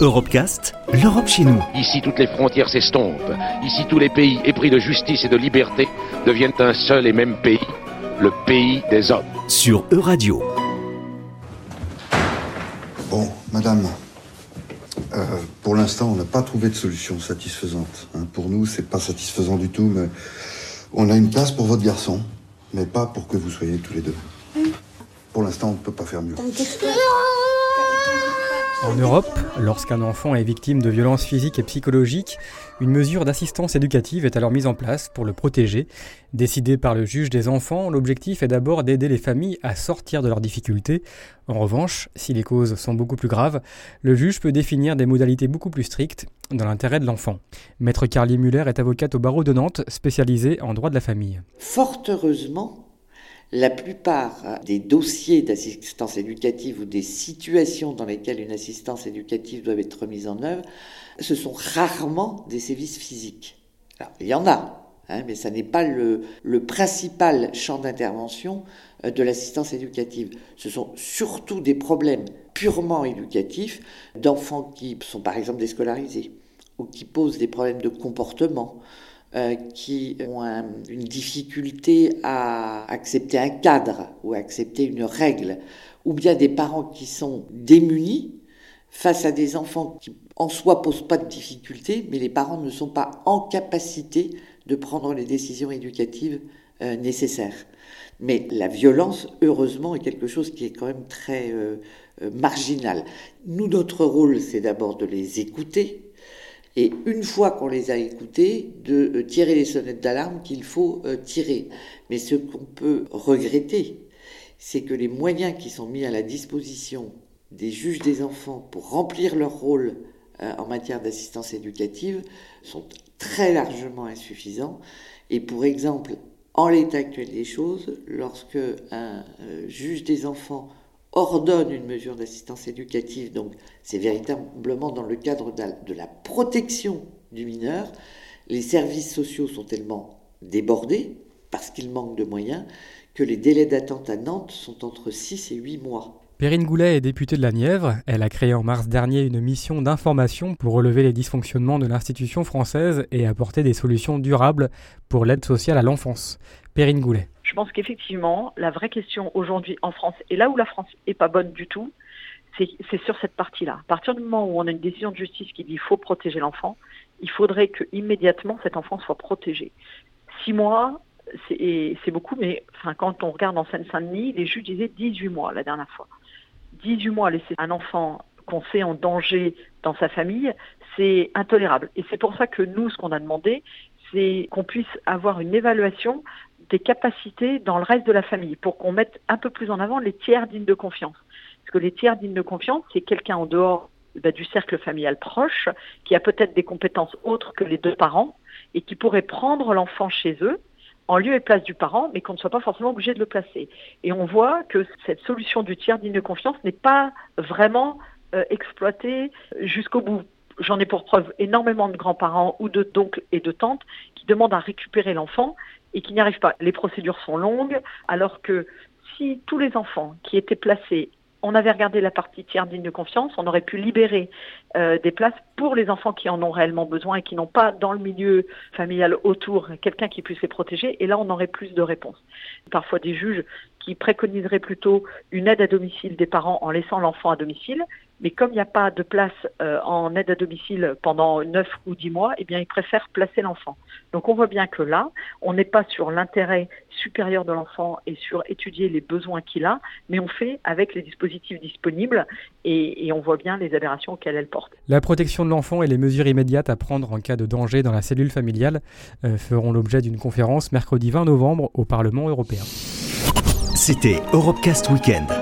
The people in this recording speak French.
Europecast, l'Europe chez nous. Ici, toutes les frontières s'estompent. Ici, tous les pays épris de justice et de liberté deviennent un seul et même pays, le pays des hommes. Sur Euradio. Bon, madame, euh, pour l'instant, on n'a pas trouvé de solution satisfaisante. hein. Pour nous, c'est pas satisfaisant du tout, mais on a une place pour votre garçon, mais pas pour que vous soyez tous les deux. Pour l'instant, on ne peut pas faire mieux. En Europe, lorsqu'un enfant est victime de violences physiques et psychologiques, une mesure d'assistance éducative est alors mise en place pour le protéger. Décidée par le juge des enfants, l'objectif est d'abord d'aider les familles à sortir de leurs difficultés. En revanche, si les causes sont beaucoup plus graves, le juge peut définir des modalités beaucoup plus strictes dans l'intérêt de l'enfant. Maître Carly Muller est avocate au barreau de Nantes, spécialisée en droit de la famille. Fort heureusement, la plupart des dossiers d'assistance éducative ou des situations dans lesquelles une assistance éducative doit être mise en œuvre, ce sont rarement des sévices physiques. Il y en a, hein, mais ça n'est pas le, le principal champ d'intervention euh, de l'assistance éducative. Ce sont surtout des problèmes purement éducatifs d'enfants qui sont par exemple déscolarisés ou qui posent des problèmes de comportement euh, qui ont un- une difficulté à accepter un cadre ou à accepter une règle, ou bien des parents qui sont démunis face à des enfants qui en soi posent pas de difficultés, mais les parents ne sont pas en capacité de prendre les décisions éducatives euh, nécessaires. Mais la violence, heureusement, est quelque chose qui est quand même très euh, marginal. Nous, notre rôle, c'est d'abord de les écouter, et une fois qu'on les a écoutés, de euh, tirer les sonnettes d'alarme qu'il faut euh, tirer. Mais ce qu'on peut regretter, c'est que les moyens qui sont mis à la disposition des juges des enfants pour remplir leur rôle euh, en matière d'assistance éducative sont très largement insuffisants. Et pour exemple, en l'état actuel des choses, lorsque un juge des enfants ordonne une mesure d'assistance éducative, donc c'est véritablement dans le cadre de la, protection du mineur, les services sociaux sont tellement débordés, parce qu'ils manquent de moyens, que les délais d'attente à Nantes sont entre 6 et 8 mois. Perrine Goulet est députée de la Nièvre. Elle a créé en mars dernier une mission d'information pour relever les dysfonctionnements de l'institution française et apporter des solutions durables pour l'aide sociale à l'enfance. Perrine Goulet. Je pense qu'effectivement, la vraie question aujourd'hui en France, et là où la France est pas bonne du tout, c'est sur cette partie-là. À partir du moment où on a une décision de justice qui dit qu'il faut protéger l'enfant, il faudrait que immédiatement cet enfant soit protégé. Six mois, c'est beaucoup, mais enfin, quand on regarde en Seine-Saint-Denis, les juges disaient 18 mois la dernière fois. 18 mois laisser un enfant qu'on sait en danger dans sa famille, c'est intolérable. Et c'est pour ça que nous, ce qu'on a demandé, c'est qu'on puisse avoir une évaluation capacités dans le reste de la famille pour qu'on mette un peu plus en avant les tiers dignes de confiance. Parce que les tiers dignes de confiance, c'est quelqu'un en dehors bah, du cercle familial proche qui a peut-être des compétences autres que les deux parents et qui pourrait prendre l'enfant chez eux en lieu et place du parent, mais qu'on ne soit pas forcément obligé de le placer. Et on voit que cette solution du tiers digne de confiance n'est pas vraiment euh, exploitée jusqu'au bout. J'en ai pour preuve énormément de grands-parents ou de d'oncles et de tantes qui demandent à récupérer l'enfant et qui n'y arrivent pas. Les procédures sont longues, alors que si tous les enfants qui étaient placés, on avait regardé la partie tiers digne de confiance, on aurait pu libérer euh, des places pour les enfants qui en ont réellement besoin et qui n'ont pas dans le milieu familial autour quelqu'un qui puisse les protéger. Et là, on aurait plus de réponses. Parfois des juges qui préconiseraient plutôt une aide à domicile des parents en laissant l'enfant à domicile. Mais comme il n'y a pas de place euh, en aide à domicile pendant 9 ou 10 mois, eh bien, ils préfèrent placer l'enfant. Donc on voit bien que là, on n'est pas sur l'intérêt supérieur de l'enfant et sur étudier les besoins qu'il a, mais on fait avec les dispositifs disponibles et, et on voit bien les aberrations auxquelles elles portent. La protection de l'enfant et les mesures immédiates à prendre en cas de danger dans la cellule familiale euh, feront l'objet d'une conférence mercredi 20 novembre au Parlement européen. C'était Europecast Weekend.